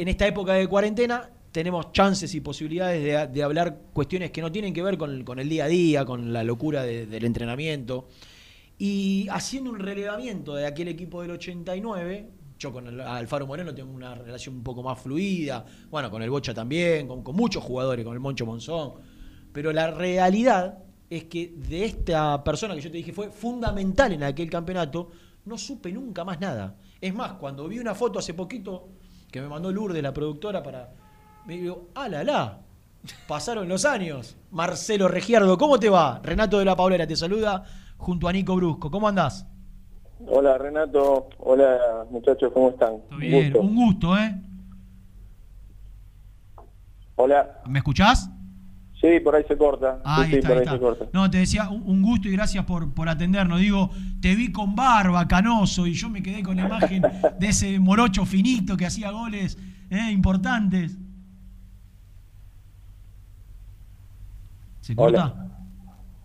en esta época de cuarentena tenemos chances y posibilidades de, de hablar cuestiones que no tienen que ver con el, día a día, con la locura de- del entrenamiento. Y haciendo un relevamiento de aquel equipo del 89, yo con Alfaro Moreno tengo una relación un poco más fluida, bueno, con el Bocha también, con muchos jugadores, con el Moncho Monzón, pero la realidad es que de esta persona que yo te dije fue fundamental en aquel campeonato, no supe nunca más nada. Es más, cuando vi una foto hace poquito que me mandó Lourdes, la productora, para. Me digo, ah, la, la. Pasaron los años. Marcelo Regiardo, ¿cómo te va? Renato de la Paulera te saluda junto a Nico Brusco. ¿Cómo andás? Hola Renato, hola muchachos, ¿cómo están? Todo bien, Gusto. un gusto, ¿eh? Hola, ¿Me escuchás? Sí, por ahí se corta. Ah, ahí sí, está, por ahí está. se corta. No, te decía un un gusto y gracias por, por atendernos. Digo, te vi con barba, canoso, y yo me quedé con la imagen de ese morocho finito que hacía goles eh, importantes. ¿Se corta? Hola.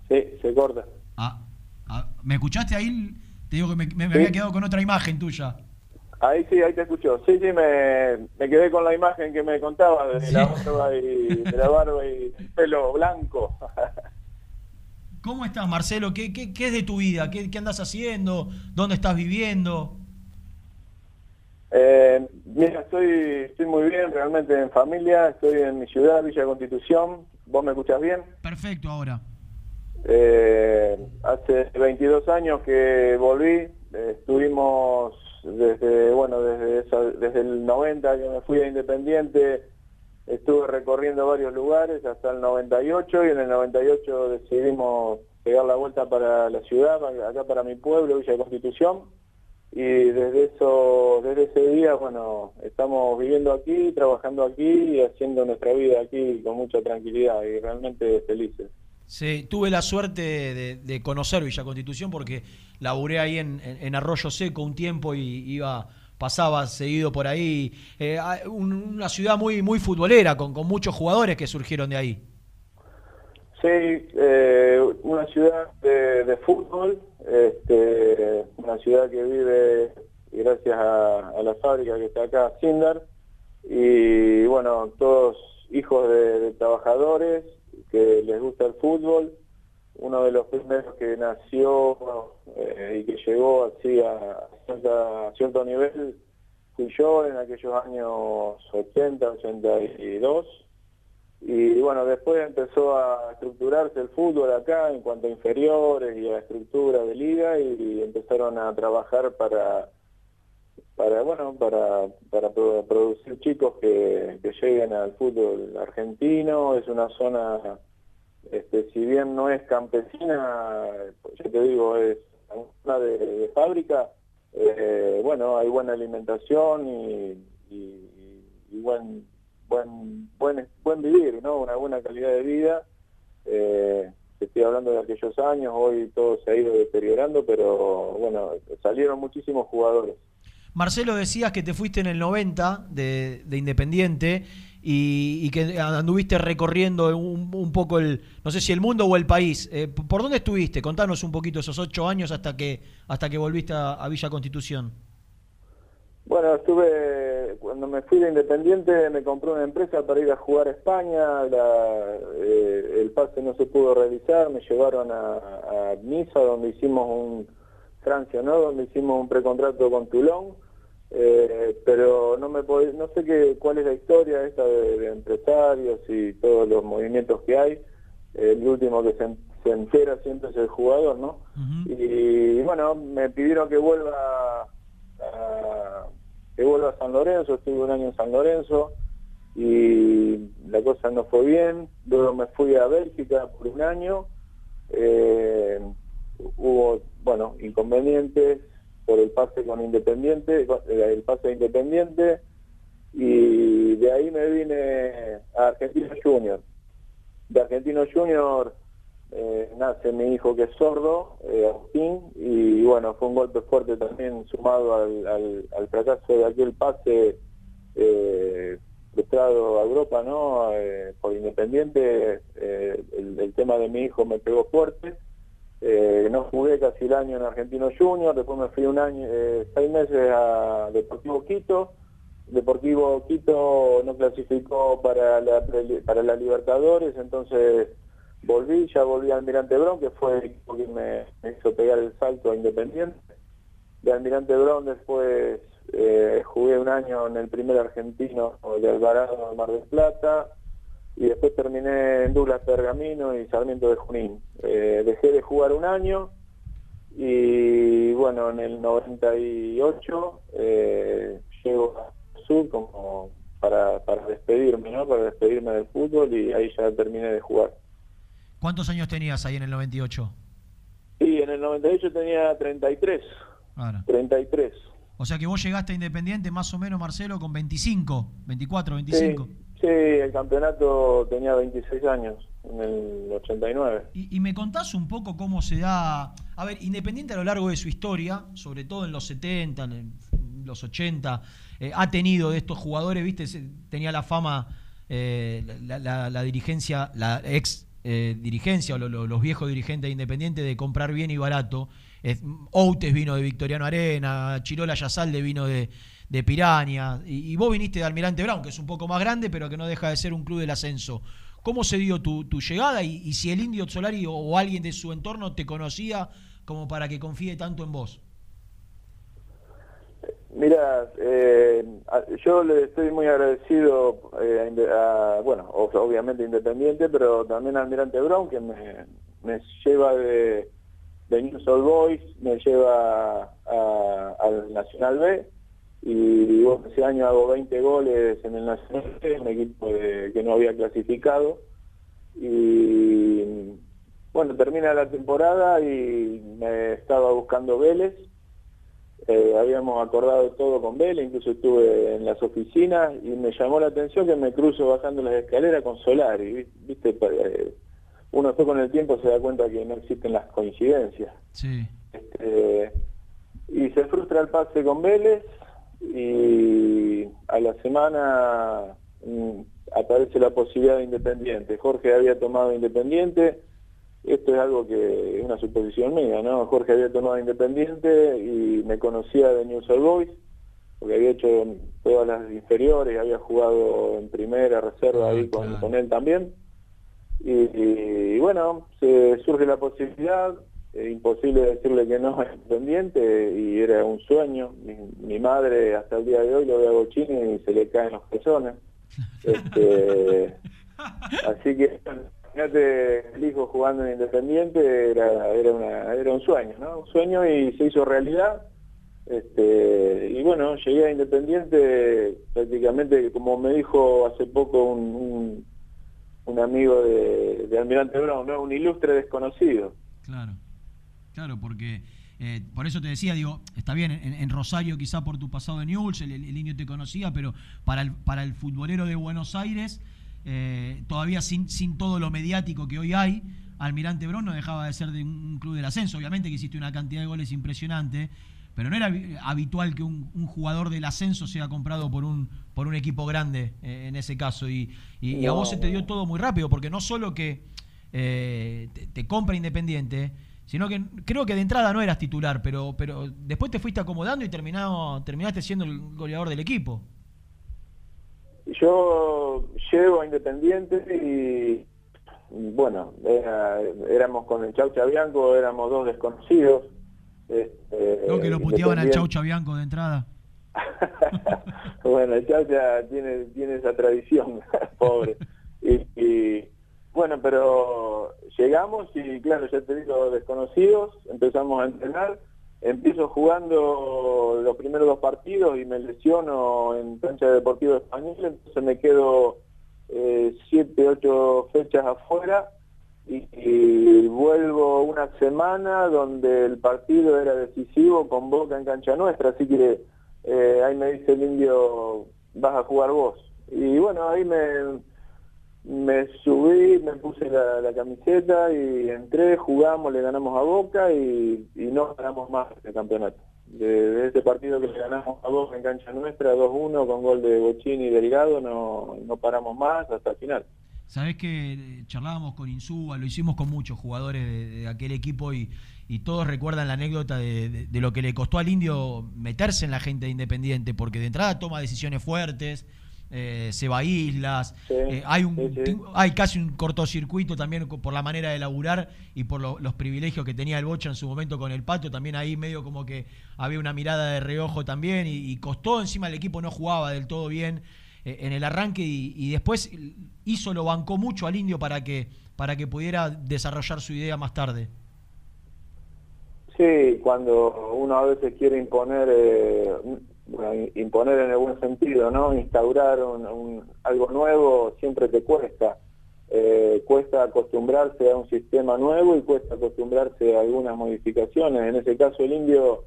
Sí, se corta. Ah, ah, ¿Me escuchaste ahí? Te digo que me, me- me Sí. había quedado con otra imagen tuya. Ahí sí, ahí te escucho. Sí, sí, me, me quedé con la imagen que me contaba de la barba y de la barba y el pelo blanco. ¿Cómo estás, Marcelo? ¿Qué, qué, qué es de tu vida? ¿Qué, qué andas haciendo? ¿Dónde estás viviendo? Eh, mira, estoy, estoy muy bien, realmente en familia, estoy en mi ciudad, Villa Constitución. ¿Vos me escuchás bien? Perfecto ahora. Eh, hace 22 años que volví, eh, estuvimos desde, bueno, desde, esa- desde el 90 que me fui a Independiente, estuve recorriendo varios lugares hasta el 98 y en el 98 decidimos pegar la vuelta para la ciudad, acá para mi pueblo, Villa Constitución, y desde eso, desde ese día, bueno, estamos viviendo aquí, trabajando aquí y haciendo nuestra vida aquí con mucha tranquilidad y realmente felices. Sí, tuve la suerte de, conocer Villa Constitución porque laburé ahí en, Arroyo Seco un tiempo y iba pasaba seguido por ahí. Eh, un- una ciudad muy muy futbolera con, muchos jugadores que surgieron de ahí. Sí, eh, una ciudad de, de fútbol, este, una ciudad que vive gracias a, la fábrica que está acá, Sindar, y bueno, todos hijos de trabajadores que les gusta el fútbol. Uno de los primeros que nació eh, y que llegó así a, a cierto nivel fui yo en aquellos años 80, 82. Y bueno, después empezó a estructurarse el fútbol acá en cuanto a inferiores y a estructura de liga y empezaron a trabajar para para bueno para para pro- producir chicos que, que lleguen al fútbol argentino. Es una zona este si bien no es campesina pues yo te digo es una de, de fábrica eh, bueno hay buena alimentación y, y- y buen buen buen buen vivir no una buena calidad de vida. Eh, estoy hablando de aquellos años hoy todo se ha ido deteriorando pero bueno salieron muchísimos jugadores Marcelo, decías que te fuiste en el 90 de, de Independiente y, que anduviste recorriendo un, un poco el, no sé si el mundo o el país. Eh, ¿Por dónde estuviste? Contanos un poquito esos ocho años hasta que, hasta que volviste a, Villa Constitución. Bueno, estuve, cuando me fui de Independiente me compré una empresa para ir a jugar a España, la- eh, el pase no se pudo realizar, me llevaron a, a Niza donde hicimos un, Francia, ¿no? Donde hicimos un precontrato con Toulon, eh, pero no me no sé qué, cuál es la historia esta de, de empresarios y todos los movimientos que hay, el último que se, se entera siempre es el jugador, ¿no? Y bueno, me pidieron que vuelva a, que vuelva a San Lorenzo, estuve un año en San Lorenzo y la cosa no fue bien, luego me fui a Bélgica por un año, eh, hubo, bueno, inconvenientes por el pase con Independiente, el pase de Independiente y de ahí me vine a Argentino Junior. De Argentino Junior eh, nace mi hijo que es sordo, eh, Agustín, y bueno, fue un golpe fuerte también sumado al, al- fracaso de aquel pase eh, a Europa, ¿no? Eh, por Independiente, eh, el, el tema de mi hijo me pegó fuerte. Eh, no jugué casi el año en Argentino Junior, después me fui un año, eh, seis meses a Deportivo Quito, Deportivo Quito no clasificó para la, para la Libertadores, entonces volví, ya volví a Almirante Brown, que fue el equipo que me, hizo pegar el salto a Independiente. De Almirante Brown después eh, jugué un año en el primer argentino de Alvarado Mar del Plata y después terminé en Douglas Pergamino y Sarmiento de Junín. Eh, dejé de jugar un año y bueno, en el 98 eh, llego a Sur como para, para despedirme, ¿no? Para despedirme del fútbol y ahí ya terminé de jugar. ¿Cuántos años tenías ahí en el 98? Sí, en el 98 tenía 33. Ahora. 33. O sea que vos llegaste a Independiente más o menos, Marcelo, con 25, 24, 25. Sí, el campeonato tenía 26 años, en el 89. Y, y, me contás un poco cómo se da... A ver, Independiente a lo largo de su historia, sobre todo en los 70, en los 80, eh, ha tenido de estos jugadores, viste, tenía la fama, eh, la, dirigencia, la ex eh, dirigencia o los viejos dirigentes de Independiente de comprar bien y barato. Outes vino de Victoriano Arena, Chirola Yazalde vino de, de Piraña, y, vos viniste de Almirante Brown, que es un poco más grande, pero que no deja de ser un club del ascenso. ¿Cómo se dio tu, llegada y, si el Indio Solari o, alguien de su entorno te conocía como para que confíe tanto en vos? Mira, eh, yo le estoy muy agradecido eh, a, bueno, obviamente Independiente, pero también a Almirante Brown, que me, lleva de, de News All Boys, me lleva al Nacional B, y ese año hago 20 goles en el Nacional un equipo que no había clasificado, y bueno, termina la temporada y me estaba buscando Vélez, eh, habíamos acordado todo con Vélez, incluso estuve en las oficinas y me llamó la atención que me cruzo bajando las escaleras con Solari, ¿viste? Eh, uno después con el tiempo se da cuenta que no existen las coincidencias. Sí. Este, y se frustra el pase con Vélez y a la semana mm, aparece la posibilidad de Independiente. Jorge había tomado Independiente esto es algo que es una suposición mía, ¿no? Jorge había tomado Independiente y me conocía de News All Boys, porque había hecho todas las inferiores, había jugado en primera reserva ahí con, él también. Y, bueno, se surge la posibilidad, imposible decirle que no a Independiente, y era un sueño. Mi, madre hasta el día de hoy lo ve a Bochini y se le caen los pezones. Este, así que Imagínate el hijo jugando en Independiente, era, era, una, era un sueño, ¿no? Un sueño y se hizo realidad. Este, y bueno, llegué a Independiente prácticamente, como me dijo hace poco un, un, amigo de, de, Almirante Brown, ¿no? un ilustre desconocido. Claro, claro, porque eh, por eso te decía, digo, está bien, en, Rosario quizá por tu pasado en Newell's, el, el, niño te conocía, pero para el, para el futbolero de Buenos Aires eh, todavía sin, sin todo lo mediático que hoy hay, Almirante Brown no dejaba de ser de un club del ascenso. Obviamente que hiciste una cantidad de goles impresionante, pero no era habitual que un, jugador del ascenso sea comprado por un, por un equipo grande eh, en ese caso. Y, a vos se te dio todo muy rápido, porque no solo que te, compra Independiente, sino que creo que de entrada no eras titular, pero, pero después te fuiste acomodando y terminado, terminaste siendo el goleador del equipo. Yo llego a Independiente y, bueno, éramos con el Chaucha Bianco, éramos dos desconocidos. Este, no, que lo puteaban al Chaucha Bianco de entrada. bueno, el Chaucha tiene, tiene esa tradición, pobre. y, bueno, pero llegamos y claro, ya te digo, desconocidos, empezamos a entrenar empiezo jugando los primeros dos partidos y me lesiono en cancha de deportivo español, entonces me quedo eh, siete, ocho fechas afuera y, vuelvo una semana donde el partido era decisivo con Boca en cancha nuestra, así que eh, ahí me dice el indio, vas a jugar vos. Y bueno, ahí me me subí, me puse la, camiseta y entré, jugamos, le ganamos a Boca y, no ganamos más el campeonato. De, ese partido que le ganamos a Boca en cancha nuestra, 2-1 con gol de Bochini y Delgado, no, no paramos más hasta el final. Sabés que eh, charlábamos con Insúa, lo hicimos con muchos jugadores de, aquel equipo y, todos recuerdan la anécdota de, lo que le costó al indio meterse en la gente de Independiente, porque de entrada toma decisiones fuertes, eh, se va a islas, eh, hay, un, hay casi un cortocircuito también por la manera de laburar y por los privilegios que tenía el Bocha en su momento con el Pato, también ahí medio como que había una mirada de reojo también y, costó, encima el equipo no jugaba del todo bien eh, en el arranque y, después hizo, lo bancó mucho al indio para que, para que pudiera desarrollar su idea más tarde. Sí, cuando uno a veces quiere imponer bueno, imponer en el buen sentido, ¿no? Instaurar un, algo nuevo siempre te cuesta. Eh, cuesta acostumbrarse a un sistema nuevo y cuesta acostumbrarse a algunas modificaciones. En ese caso el indio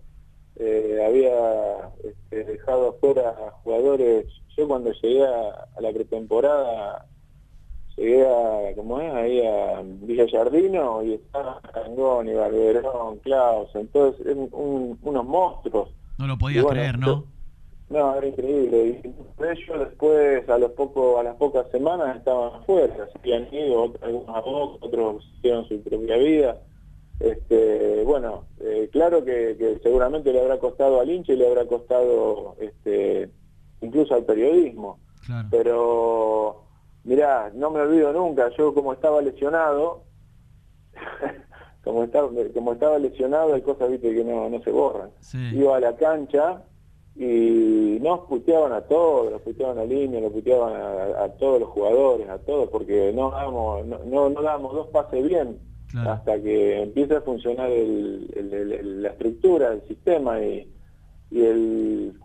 eh, había este, dejado afuera a jugadores. Yo cuando llegué a, la pretemporada llegué a, como es, ahí a Villa Jardino y estaba y Barberón, Klaus, entonces unos monstruos no lo podías creer, ¿no? No, era increíble. Y ellos después, a los poco, a las pocas semanas, estaban afuera, se habían ido, algunos a otros hicieron su propia vida. Este, bueno, eh, claro que, seguramente le habrá costado al hincha y le habrá costado este, incluso al periodismo. Pero, mirá, no me olvido nunca, yo como estaba lesionado, como estaba, como estaba lesionado hay cosas viste que no, no se borran. Iba a la cancha y nos puteaban a todos, nos puteaban a línea, nos puteaban a, todos los jugadores, a todos, porque no damos, no, no, damos dos pases bien hasta que empieza a funcionar el, la estructura, el sistema y, y el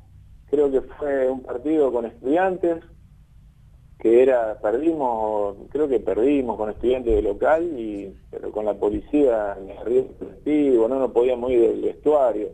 creo que fue un partido con estudiantes que era, perdimos, creo que perdimos con estudiantes de local, y, pero con la policía en el río no nos podíamos ir del vestuario.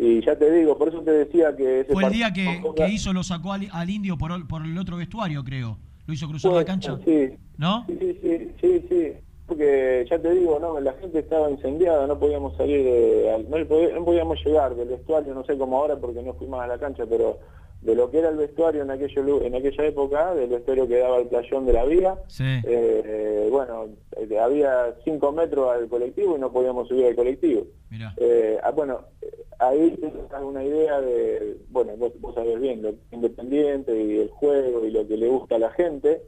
Y ya te digo, por eso te decía que... Fue el día que, hizo, lo sacó al, indio por, por, el otro vestuario, creo. Lo hizo cruzar la cancha. Sí. ¿No? Sí, sí, sí, sí, Porque ya te digo, no, la gente estaba incendiada, no podíamos salir de... No, podíamos llegar del vestuario, no sé cómo ahora porque no fuimos a la cancha, pero de lo que era el vestuario en aquello en aquella época, del vestuario que daba el playón de la vía. Eh, bueno, eh, había cinco metros al colectivo y no podíamos subir al colectivo. Eh, ah, bueno, ahí tienes una idea de, bueno, vos, vos sabés bien, lo independiente y el juego y lo que le gusta a la gente.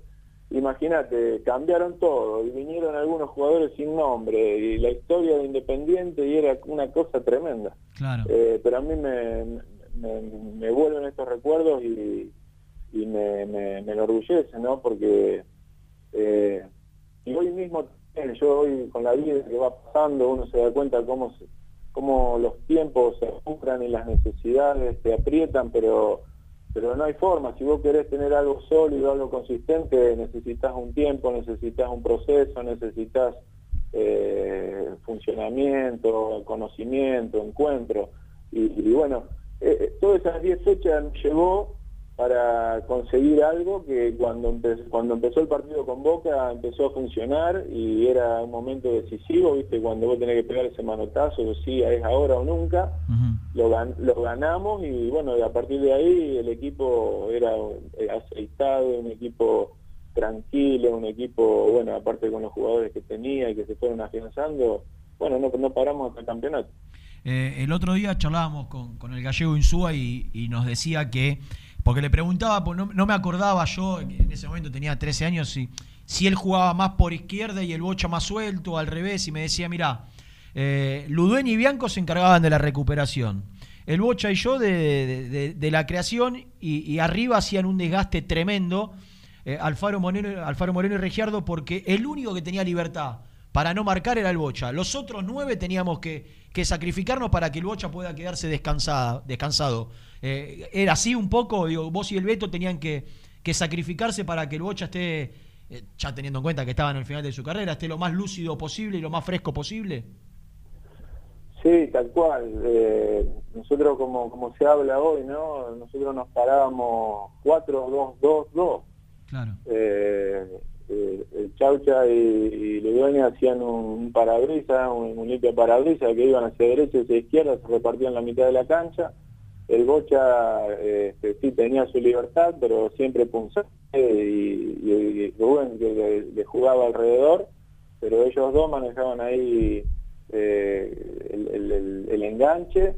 Imagínate, cambiaron todo y vinieron algunos jugadores sin nombre y la historia de Independiente y era una cosa tremenda. Claro. pero a mí me me, vuelven estos recuerdos y, me, me, enorgullece, ¿no? Porque eh, y hoy mismo, yo hoy con la vida que va pasando, uno se da cuenta cómo, cómo los tiempos se ajustan y las necesidades se aprietan, pero pero no hay forma. Si vos querés tener algo sólido, algo consistente, necesitas un tiempo, necesitas un proceso, necesitas eh, funcionamiento, conocimiento, encuentro. y bueno, eh, eh, todas esas 10 fechas llegó para conseguir algo que cuando, cuando empezó el partido con Boca empezó a funcionar y era un momento decisivo, ¿viste? Cuando vos tenés que pegar ese manotazo, si es ahora o nunca, lo, lo, ganamos y bueno, a partir de ahí el equipo era eh, aceitado, un equipo tranquilo, un equipo, bueno, aparte con los jugadores que tenía y que se fueron afianzando, bueno, no, no paramos hasta el campeonato. Eh, el otro día charlábamos con, el gallego Insúa y, nos decía que, porque le preguntaba, pues no, me acordaba yo, en ese momento tenía 13 años, si, si él jugaba más por izquierda y el Bocha más suelto, al revés, y me decía, mira, eh, y Bianco se encargaban de la recuperación. El Bocha y yo de, la creación y, arriba hacían un desgaste tremendo. Eh, Alfaro, Moreno, Alfaro Moreno y Regiardo porque el único que tenía libertad para no marcar era el Bocha. Los otros nueve teníamos que, sacrificarnos para que el Bocha pueda quedarse descansada, descansado. Eh, era así un poco, digo, vos y el Beto tenían que, sacrificarse para que el Bocha esté, eh, ya teniendo en cuenta que estaba en el final de su carrera, esté lo más lúcido posible y lo más fresco posible. Sí, tal cual. Eh, nosotros, como, como se habla hoy, ¿no? Nosotros nos parábamos 4, 2, 2, 2. Claro. Eh, el Chaucha y, y hacían un, parabrisa, un, limpio parabrisa que iban hacia derecha y hacia izquierda, se repartían la mitad de la cancha. El Bocha este, sí tenía su libertad, pero siempre punzaba y, Rubén que le, jugaba alrededor, pero ellos dos manejaban ahí eh, el, enganche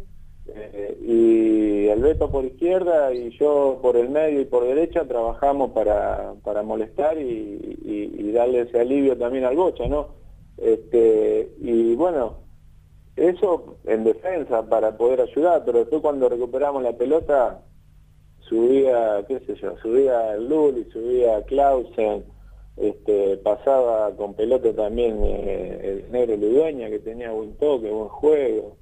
eh, y el Beto por izquierda y yo por el medio y por derecha trabajamos para, para molestar y, y, darle ese alivio también al Bocha, ¿no? Este, y bueno, eso en defensa para poder ayudar, pero después cuando recuperamos la pelota, subía, qué sé yo, subía Luli, subía Clausen, este, pasaba con pelota también eh, el negro Ludueña que tenía buen toque, buen juego,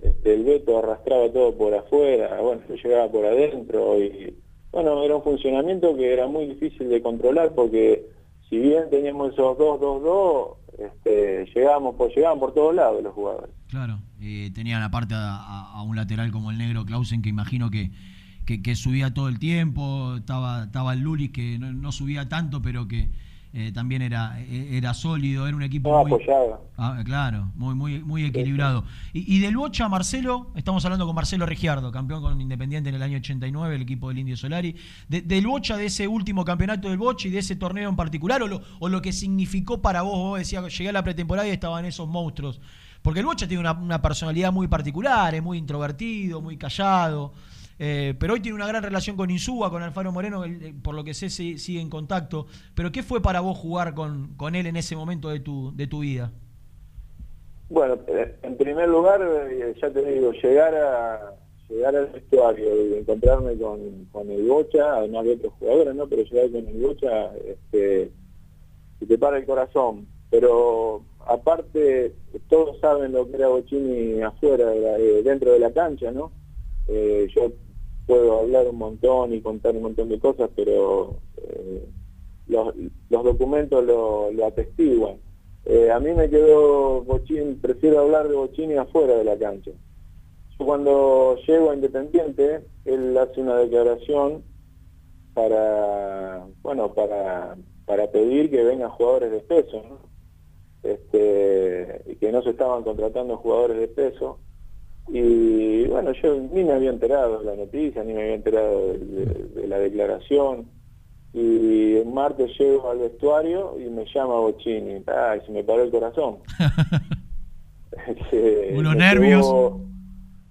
este, el Beto arrastraba todo por afuera, bueno, yo llegaba por adentro y bueno, era un funcionamiento que era muy difícil de controlar porque si bien teníamos esos dos, dos, dos, este, llegábamos, por, llegaban por todos lados los jugadores. Claro, eh, tenían aparte a, un lateral como el negro Clausen que imagino que, que, subía todo el tiempo, estaba, estaba el Lulis que no, subía tanto pero que eh, también era, eh, era sólido, era un equipo muy apoyado. Ah, claro, muy, muy, muy equilibrado. Y, y, del Bocha, Marcelo, estamos hablando con Marcelo Regiardo, campeón con Independiente en el año 89, el equipo del Indio Solari. del Bocha, de ese último campeonato del Bocha y de ese torneo en particular, o lo, o lo que significó para vos, vos decías, llegué a la pretemporada y estaban esos monstruos. Porque el Bocha tiene una, una personalidad muy particular, es muy introvertido, muy callado. Eh, pero hoy tiene una gran relación con Insúa, con Alfaro Moreno, por lo que sé sigue en contacto. Pero ¿qué fue para vos jugar con, con él en ese momento de tu, de tu vida? Bueno, eh, en primer lugar, eh, ya te digo, llegar a llegar al vestuario y encontrarme con, con el Bocha, además de otros jugadores, ¿no? Pero llegar con el Bocha, este, te para el corazón. Pero aparte, todos saben lo que era Bochini afuera, dentro de la cancha, ¿no? yo puedo hablar un montón y contar un montón de cosas, pero eh, los, documentos lo, atestiguan. Eh, a mí me quedó Bochini, prefiero hablar de Bochini afuera de la cancha. Yo cuando llego a Independiente, él hace una declaración para, bueno, para, pedir que vengan jugadores de peso, ¿no? Este, que no se estaban contratando jugadores de peso y bueno, yo ni me había enterado de la noticia, ni me había enterado de, la declaración. Y el martes llego al vestuario y me llama Bochini. Ay, se me paró el corazón. Unos nervios.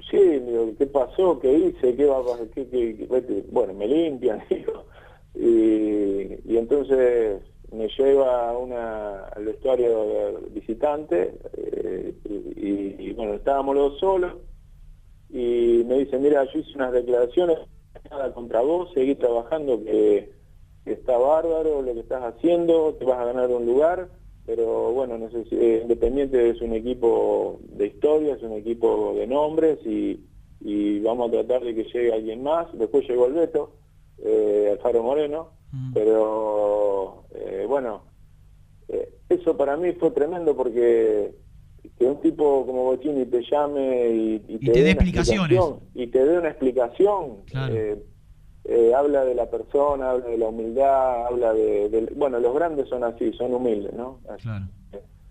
Sí, digo, ¿qué pasó? ¿Qué hice? ¿Qué va a pasar? Bueno, me limpian, digo. Y, y entonces me lleva una, al vestuario visitante eh, y, bueno, estábamos los solos y me dice, mira, yo hice unas declaraciones nada contra vos, seguí trabajando que, está bárbaro lo que estás haciendo, te vas a ganar un lugar, pero bueno, eh, Independiente es un equipo de historia, es un equipo de nombres y, y vamos a tratar de que llegue alguien más. Después llegó el Beto, eh, Alfaro Moreno, mm. pero eh, bueno, eh, eso para mí fue tremendo porque que un tipo como Bochini te llame y, te, dé explicaciones. y te dé una explicación eh, habla de la persona habla de la humildad habla de, bueno los grandes son así son humildes no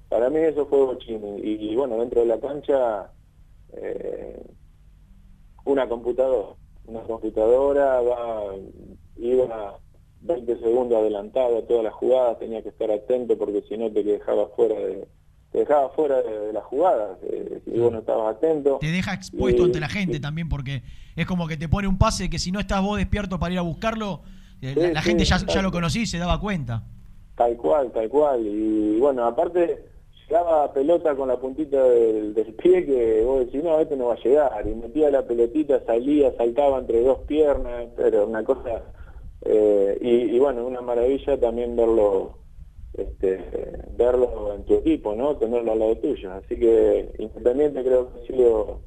para mí eso fue Bochini y, bueno dentro de la cancha una computadora una computadora va iba 20 segundos adelantado a todas las jugadas, tenía que estar atento porque si no te dejaba fuera de te dejaba fuera de, las jugadas eh, si vos no estabas atento. Te deja expuesto ante la gente también porque es como que te pone un pase que si no estás vos despierto para ir a buscarlo, eh, la, gente ya, ya lo conocí y se daba cuenta. Tal cual, tal cual. Y bueno, aparte llegaba pelota con la puntita del, del, pie que vos decís, no, este no va a llegar. Y metía la pelotita, salía, saltaba entre dos piernas, pero una cosa eh, y, bueno, una maravilla también verlo este, verlo en tu equipo, ¿no? Tenerlo al lado tuyo. Así que Independiente creo que ha sido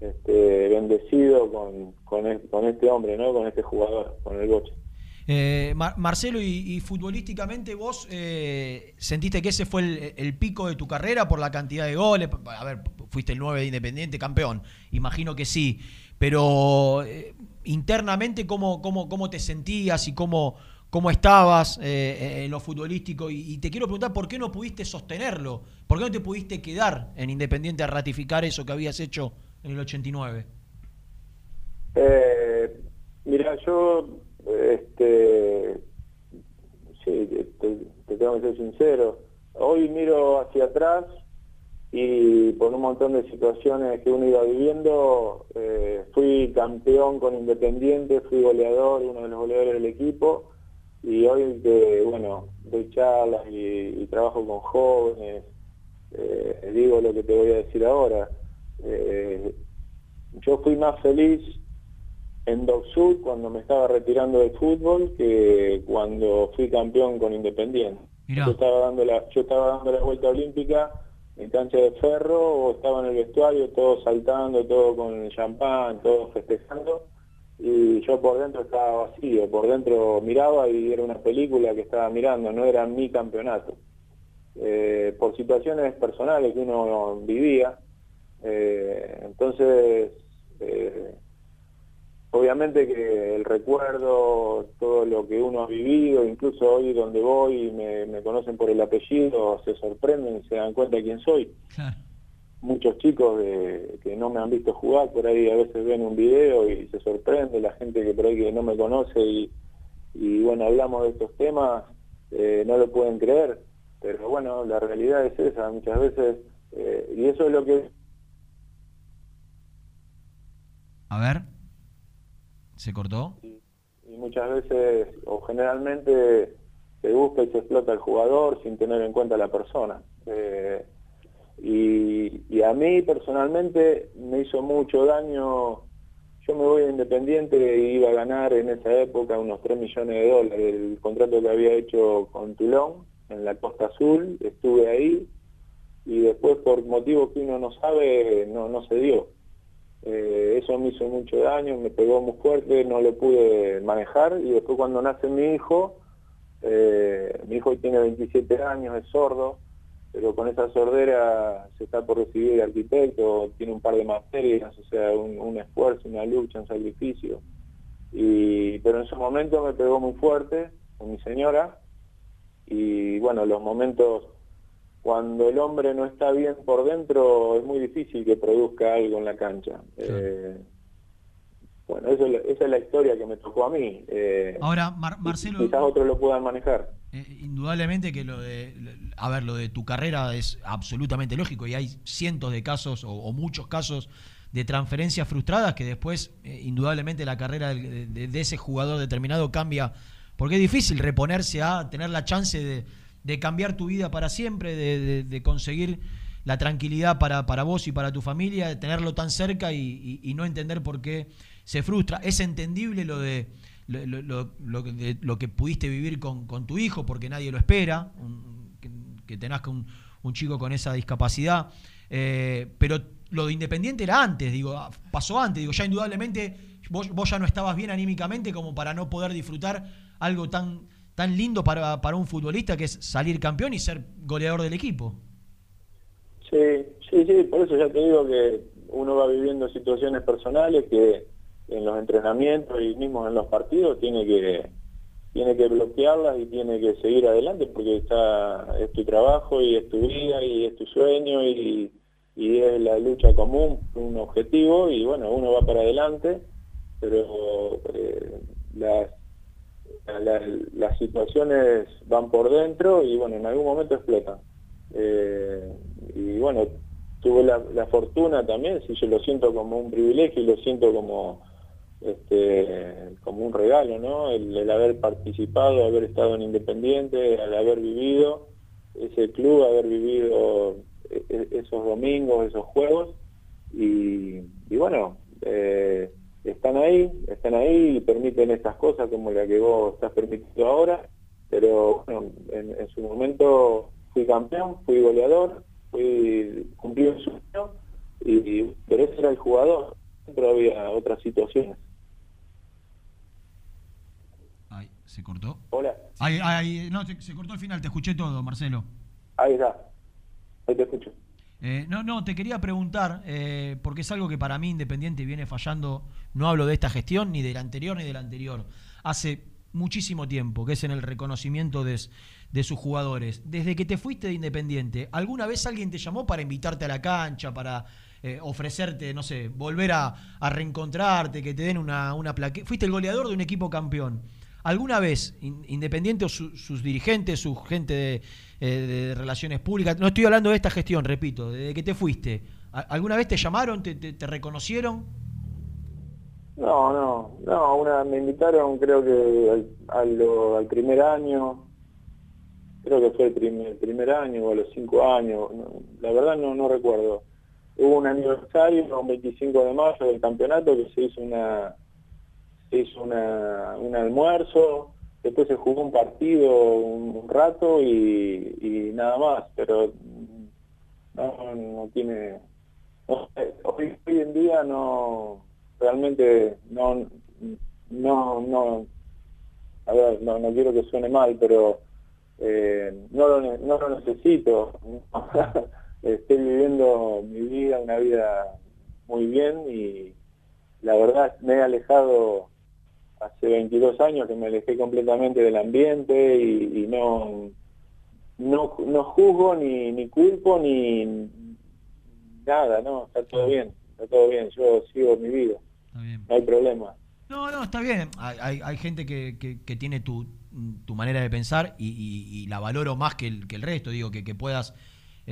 este, bendecido con, con, este hombre, ¿no? Con este jugador, con el Boche. Eh, Marcelo, y, futbolísticamente vos eh, sentiste que ese fue el, pico de tu carrera por la cantidad de goles. A ver, fuiste el 9 de Independiente, campeón. Imagino que sí. Pero internamente cómo, cómo, cómo te sentías y cómo, cómo estabas eh, eh, en lo futbolístico. Y, te quiero preguntar por qué no pudiste sostenerlo, por qué no te pudiste quedar en Independiente a ratificar eso que habías hecho en el 89. Eh, mira, yo, este, sí, te, tengo que ser sincero. Hoy miro hacia atrás y por un montón de situaciones que uno iba viviendo, eh, fui campeón con Independiente, fui goleador, uno de los goleadores del equipo, y hoy que, bueno, doy charlas y, trabajo con jóvenes, eh, digo lo que te voy a decir ahora. Eh, yo fui más feliz en Doc Sud cuando me estaba retirando del fútbol que cuando fui campeón con Independiente. Yo estaba dando la, yo estaba dando la vuelta olímpica en cancha de ferro o estaba en el vestuario, todos saltando, todo con champán, todos festejando y yo por dentro estaba vacío, por dentro miraba y era una película que estaba mirando, no era mi campeonato. Eh, por situaciones personales que uno vivía, eh, entonces eh, obviamente que el recuerdo, todo lo que uno ha vivido, incluso hoy donde voy y me, conocen por el apellido, se sorprenden y se dan cuenta de quién soy. Muchos chicos que no me han visto jugar, por ahí a veces ven un video y se sorprende, la gente que por ahí que no me conoce y, bueno, hablamos de estos temas, eh, no lo pueden creer, pero bueno, la realidad es esa, muchas veces, eh, y eso es lo que... A ver. ¿Se cortó? Y, muchas veces, o generalmente, se busca y se explota el jugador sin tener en cuenta a la persona. Eh, y, a mí personalmente me hizo mucho daño. Yo me voy a Independiente e iba a ganar en esa época unos 3 millones de dólares. El contrato que había hecho con Tulón en la Costa Azul, estuve ahí y después por motivos que uno no sabe no, no se dio. Eh, eso me hizo mucho daño, me pegó muy fuerte, no lo pude manejar y después cuando nace mi hijo, eh, mi hijo tiene 27 años, es sordo, pero con esa sordera se está por recibir de arquitecto, tiene un par de materias, o sea, un, esfuerzo, una lucha, un sacrificio. Y, pero en su momento me pegó muy fuerte con mi señora y bueno, los momentos cuando el hombre no está bien por dentro es muy difícil que produzca algo en la cancha. Eh, bueno, eso, esa es la historia que me tocó a mí. Eh, Ahora, Marcelo... Quizás otros lo puedan manejar. Eh, indudablemente que lo de, a ver, lo de tu carrera es absolutamente lógico y hay cientos de casos o, muchos casos de transferencias frustradas que después, indudablemente, la carrera de, ese jugador determinado cambia, porque es difícil reponerse a tener la chance de de cambiar tu vida para siempre, de, conseguir la tranquilidad para, para, vos y para tu familia, de tenerlo tan cerca y, no entender por qué se frustra. Es entendible lo de lo, lo, que pudiste vivir con, tu hijo, porque nadie lo espera, que, que, un, chico con esa discapacidad. Eh, pero lo de Independiente era antes, digo, ah, pasó antes, digo, ya indudablemente vos, vos ya no estabas bien anímicamente como para no poder disfrutar algo tan tan lindo para, para un futbolista que es salir campeón y ser goleador del equipo. Sí, sí, sí, por eso ya te digo que uno va viviendo situaciones personales que en los entrenamientos y mismo en los partidos tiene que tiene que bloquearlas y tiene que seguir adelante porque está es tu trabajo y es tu vida y es tu sueño y, y es la lucha común, un objetivo y bueno, uno va para adelante, pero eh, las las situaciones van por dentro y bueno, en algún momento explotan. Eh, y bueno, tuve la, fortuna también, si yo lo siento como un privilegio y lo siento como este como un regalo, ¿no? El, haber participado, haber estado en Independiente, al haber vivido ese club, haber vivido e, e, esos domingos, esos juegos y, y bueno, eh, están ahí, están ahí y permiten estas cosas como la que vos estás permitiendo ahora, pero bueno, en, su momento fui campeón, fui goleador, fui cumplí un sueño, y, pero ese era el jugador, pero había otras situaciones. Ay, ¿se cortó? Hola. Ay, ay, no, se, se cortó al final, te escuché todo, Marcelo. Ahí está, ahí te escucho. Eh, no, no, te quería preguntar, eh, porque es algo que para mí Independiente viene fallando, no hablo de esta gestión, ni de la anterior, ni de la anterior, hace muchísimo tiempo, que es en el reconocimiento de, sus jugadores. Desde que te fuiste de Independiente, ¿alguna vez alguien te llamó para invitarte a la cancha, para eh, ofrecerte, no sé, volver a, reencontrarte, que te den una, una plaqueta. Fuiste el goleador de un equipo campeón. ¿Alguna vez, Independiente o sus dirigentes, su gente eh, de, relaciones públicas, no estoy hablando de esta gestión, repito, desde que te fuiste, ¿alguna vez te llamaron, te, te, reconocieron? No, no, no, una, me invitaron creo que al, primer año, creo que fue el primer, primer año o a los cinco años, la verdad no, no recuerdo. Hubo un aniversario, un 25 de mayo del campeonato, que se hizo una se hizo una, un almuerzo, después se jugó un partido un, rato y, nada más, pero no, no tiene... hoy, hoy en día no, realmente no, no, no, a ver, no, no quiero que suene mal, pero eh, no, lo, no lo necesito. Estoy viviendo mi vida, una vida muy bien y la verdad me he alejado hace 22 años que me alejé completamente del ambiente y, no, no, no juzgo ni, ni culpo ni nada, no, está todo bien, está todo bien, yo sigo mi vida, no hay problema. No, no, está bien, hay, hay gente que, que, tiene tu, tu, manera de pensar y, la valoro más que el, que el resto, digo, que, que puedas...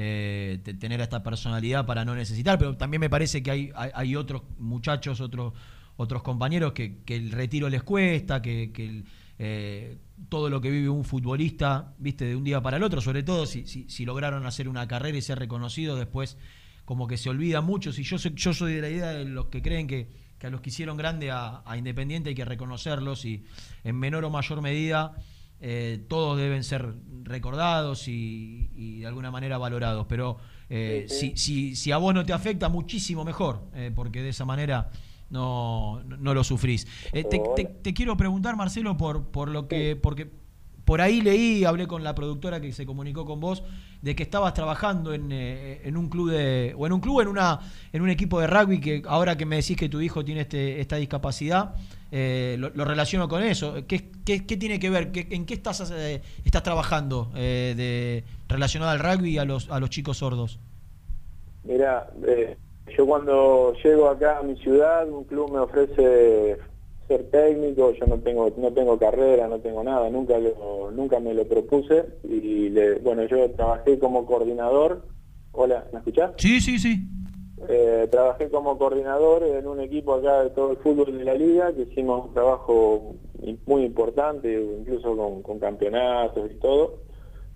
Eh, tener esta personalidad para no necesitar, pero también me parece que hay, hay, hay otros muchachos, otros otros compañeros que, el retiro les cuesta, que, eh, todo lo que vive un futbolista, viste, de un día para el otro, sobre todo si, si, lograron hacer una carrera y ser reconocidos, después como que se olvida mucho. Si yo soy, yo soy de la idea de los que creen que, a los que hicieron grande a, Independiente hay que reconocerlos y en menor o mayor medida eh, todos deben ser recordados y, de alguna manera valorados. Pero eh, Si, si, si, a vos no te afecta, muchísimo mejor, porque de esa manera no, no lo sufrís. Eh, te, quiero preguntar, Marcelo, por, por lo que, porque por ahí leí, hablé con la productora que se comunicó con vos, de que estabas trabajando en, eh, en un club de, o en un club, en una, en un equipo de rugby que ahora que me decís que tu hijo tiene este, esta discapacidad, eh, lo, relaciono con eso. ¿Qué, qué, tiene que ver? ¿En qué estás, estás trabajando de, relacionado al rugby y a los, a los chicos sordos? Mira, yo cuando llego acá a mi ciudad, un club me ofrece ser técnico, yo no tengo no tengo carrera, no tengo nada, nunca nunca me lo propuse y bueno, yo trabajé como coordinador. Hola, ¿me escuchás? Sí, sí, sí. Eh, trabajé como coordinador en un equipo acá de todo el fútbol de la liga, que hicimos un trabajo muy importante, incluso con, con campeonatos y todo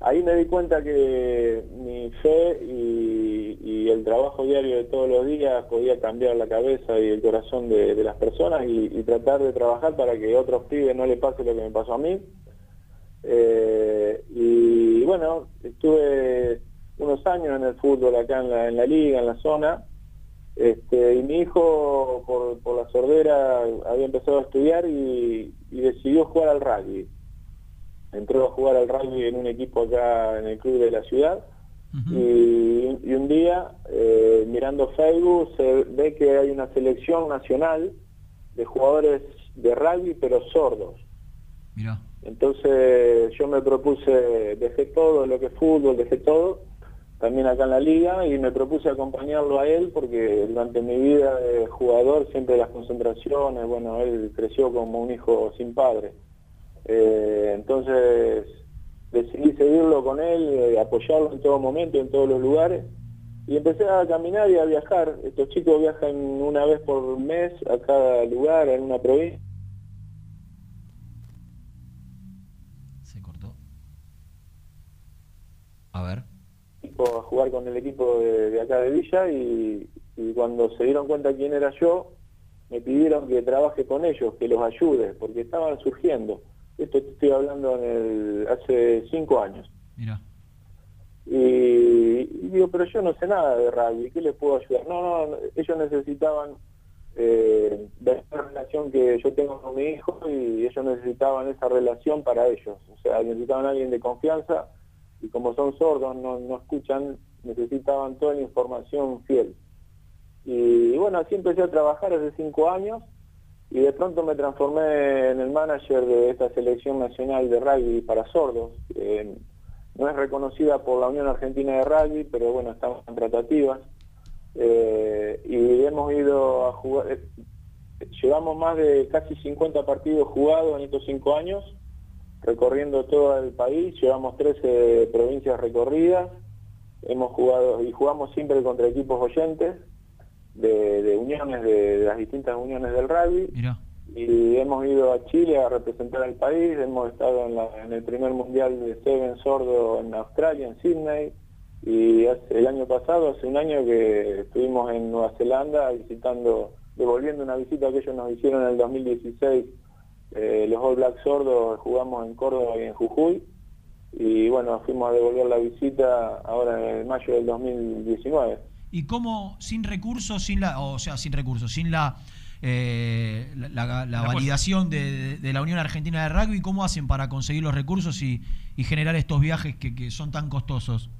ahí me di cuenta que mi fe y, el trabajo diario de todos los días podía cambiar la cabeza y el corazón de, las personas y, tratar de trabajar para que a otros pibes no le pase lo que me pasó a mí. Eh, y bueno, estuve unos años en el fútbol acá en la, liga, en la zona, este, y mi hijo por, la sordera había empezado a estudiar y decidió jugar al rugby entró a jugar al rugby en un equipo acá en el club de la ciudad y, un día eh, mirando Facebook se ve que hay una selección nacional de jugadores de rugby pero sordos. Entonces yo me propuse, dejé todo lo que es fútbol, dejé todo, también acá en la liga, y me propuse acompañarlo a él porque durante mi vida de jugador siempre las concentraciones, bueno, él creció como un hijo sin padre. Eh, entonces decidí seguirlo con él, eh, apoyarlo en todo momento, en todos los lugares. Y empecé a caminar y a viajar. Estos chicos viajan una vez por mes a cada lugar, en una provincia. Se cortó. A ver. A jugar con el equipo de, acá de Villa y, y cuando se dieron cuenta quién era yo, me pidieron que trabaje con ellos, que los ayude, porque estaban surgiendo. Esto te estoy hablando en el, hace cinco años. Mira. Y, digo, pero yo no sé nada de rugby, ¿qué les puedo ayudar? No, no, ellos necesitaban eh, ver la relación que yo tengo con mi hijo y ellos necesitaban esa relación para ellos. O sea, necesitaban a alguien de confianza y como son sordos, no, no escuchan, necesitaban toda la información fiel. Y bueno, así empecé a trabajar hace cinco años y de pronto me transformé en el manager de esta selección nacional de rugby para sordos. no es reconocida por la Unión Argentina de Rugby, pero bueno, estamos en tratativas. y hemos ido a jugar, llevamos más de casi 50 partidos jugados en estos cinco años, recorriendo todo el país, llevamos 13 provincias recorridas, hemos jugado y jugamos siempre contra equipos oyentes de, uniones, de, las distintas uniones del rugby. Y hemos ido a Chile a representar al país, hemos estado en, el primer mundial de Seven Sordo en Australia, en Sydney, y el año pasado, hace un año que estuvimos en Nueva Zelanda visitando devolviendo una visita que ellos nos hicieron en el 2016, eh, los All Black Sordos jugamos en Córdoba y en Jujuy, y bueno, fuimos a devolver la visita ahora en mayo del 2019. ¿Y cómo, sin recursos, sin la, o sea, sin recursos, sin la, eh, la, validación de, la Unión Argentina de Rugby, cómo hacen para conseguir los recursos y, generar estos viajes que, que son tan costosos?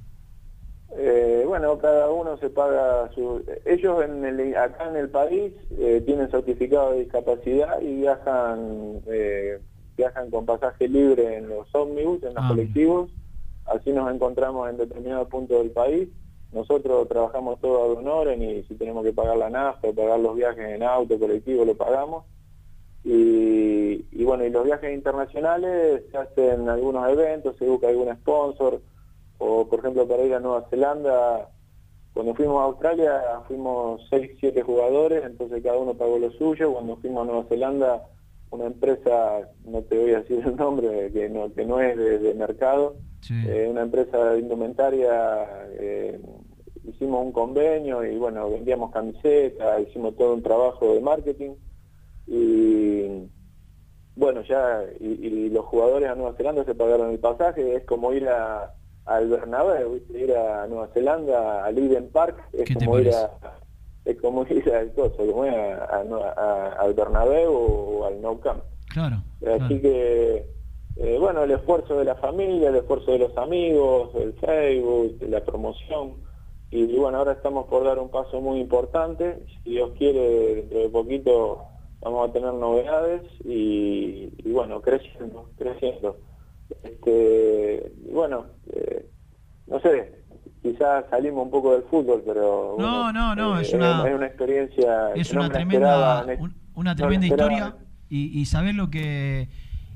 Eh, bueno, cada uno se paga su... Ellos en el, acá en el país eh, tienen certificado de discapacidad y viajan eh, viajan con pasaje libre en los ómnibus, en los ah, colectivos. Así nos encontramos en determinados puntos del país. Nosotros trabajamos todo a honor y si tenemos que pagar la nafta o pagar los viajes en auto, colectivo, lo pagamos. Y, y bueno, y los viajes internacionales se hacen algunos eventos, se busca algún sponsor o por ejemplo para ir a Nueva Zelanda, cuando fuimos a Australia fuimos 6, 7 jugadores, entonces cada uno pagó lo suyo, cuando fuimos a Nueva Zelanda una empresa, no te voy a decir el nombre, que no, que no es de, mercado, eh, una empresa de indumentaria, eh, hicimos un convenio y bueno, vendíamos camisetas, hicimos todo un trabajo de marketing y bueno, ya, y los jugadores a Nueva Zelanda se pagaron el pasaje, es como ir a al Bernabéu, ir a Nueva Zelanda, al Eden Park, es como ir a es como ir al coso, como ir a, al Bernabéu o al Nou Camp. Claro. Así que eh, bueno, el esfuerzo de la familia, el esfuerzo de los amigos, el Facebook, la promoción. Y, bueno, ahora estamos por dar un paso muy importante. Si Dios quiere, dentro de poquito vamos a tener novedades y bueno, creciendo, creciendo. Este, bueno, eh, no sé, quizás salimos un poco del fútbol, pero no, no, no, es, una, es una experiencia, es una tremenda, una tremenda historia y, y saber lo que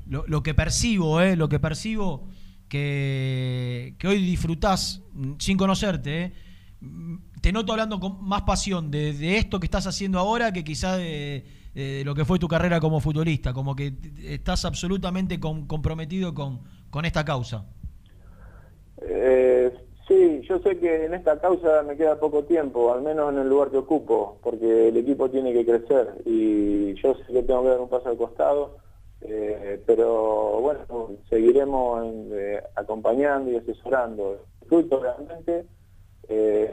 lo, que percibo, eh, lo que percibo que, que hoy disfrutás mm, sin conocerte, eh, te noto hablando con más pasión de, esto que estás haciendo ahora que quizás de eh, lo que fue tu carrera como futbolista, como que estás absolutamente comprometido con, con, esta causa. Eh, sí, yo sé que en esta causa me queda poco tiempo, al menos en el lugar que ocupo, porque el equipo tiene que crecer y yo sé que tengo que dar un paso al costado, eh, pero bueno, seguiremos acompañando y asesorando. Fruto realmente,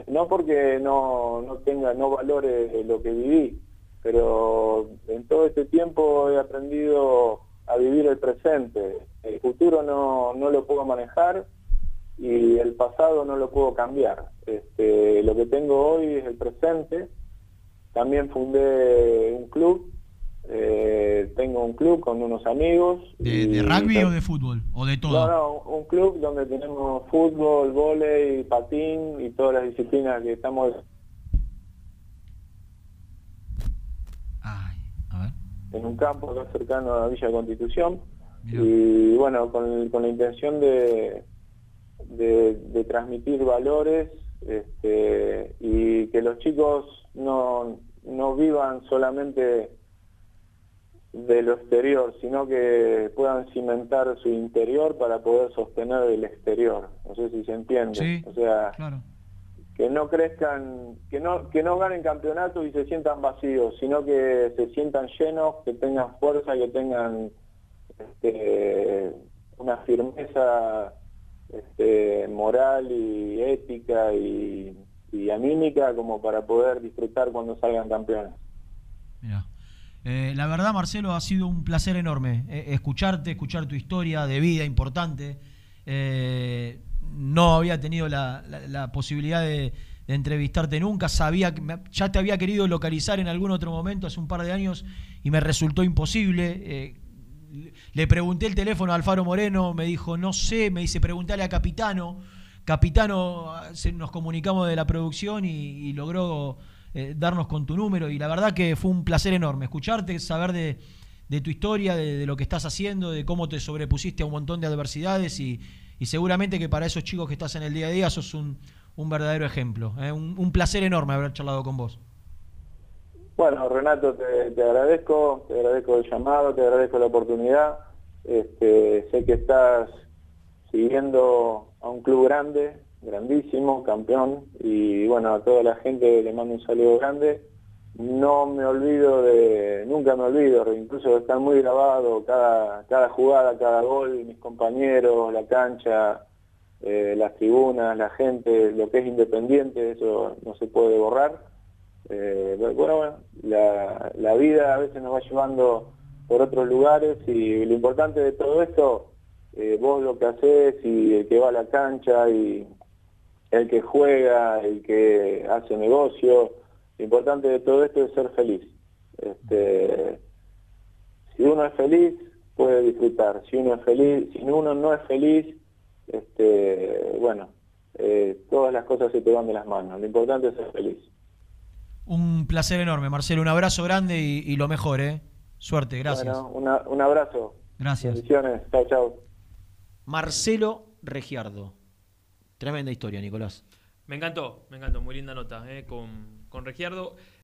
no porque no, no tenga, no valore lo que viví, pero en todo este tiempo he aprendido a vivir el presente. El futuro no, no lo puedo manejar y el pasado no lo puedo cambiar. Este, lo que tengo hoy es el presente. También fundé un club, eh, tengo un club con unos amigos. ¿De, rugby o de fútbol? ¿O de todo? No, no, un club donde tenemos fútbol, volei, patín y todas las disciplinas que estamos en un campo acá cercano a Villa Constitución. Y bueno, con, la intención de, de, transmitir valores este, y que los chicos no, no vivan solamente de lo exterior, sino que puedan cimentar su interior para poder sostener el exterior. No sé si se entiende. o sea, que no crezcan, que no, que no ganen campeonatos y se sientan vacíos, sino que se sientan llenos, que tengan fuerza, que tengan este, una firmeza este, moral y ética y, anímica como para poder disfrutar cuando salgan campeones. Eh, la verdad, Marcelo, ha sido un placer enorme eh, escucharte, escuchar tu historia de vida importante. Eh, no había tenido la, posibilidad de, entrevistarte nunca, sabía que ya te había querido localizar en algún otro momento hace un par de años y me resultó imposible. Le pregunté el teléfono a Alfaro Moreno, me dijo, no sé, me dice, preguntale a Capitano, Capitano, nos comunicamos de la producción y, logró eh, darnos con tu número y la verdad que fue un placer enorme escucharte, saber de, tu historia, de, lo que estás haciendo, de cómo te sobrepusiste a un montón de adversidades y, seguramente que para esos chicos que estás en el día a día sos un, verdadero ejemplo. ¿eh? Un, placer enorme haber charlado con vos. Bueno, Renato, te, agradezco, te agradezco el llamado, te agradezco la oportunidad. Este, sé que estás siguiendo a un club grande, grandísimo, campeón, y bueno, a toda la gente le mando un saludo grande. No me olvido de, nunca me olvido, incluso está muy grabado cada, cada jugada, cada gol, mis compañeros, la cancha, eh, las tribunas, la gente, lo que es independiente, eso no se puede borrar. Eh, bueno, bueno la, la vida a veces nos va llevando por otros lugares y lo importante de todo esto eh, vos lo que haces y el que va a la cancha y el que juega, el que hace negocio, lo importante de todo esto es ser feliz. Este, si uno es feliz, puede disfrutar. Si uno es feliz, si uno no es feliz, este, bueno, eh, todas las cosas se te van de las manos. Lo importante es ser feliz. Un placer enorme, Marcelo. Un abrazo grande y, lo mejor, ¿eh? Suerte, gracias. Bueno, un abrazo. Gracias. Bendiciones. Chao, chao. Marcelo Regiardo. Tremenda historia, Nicolás. Me encantó, me encantó, muy linda nota eh, con, con Regiardo.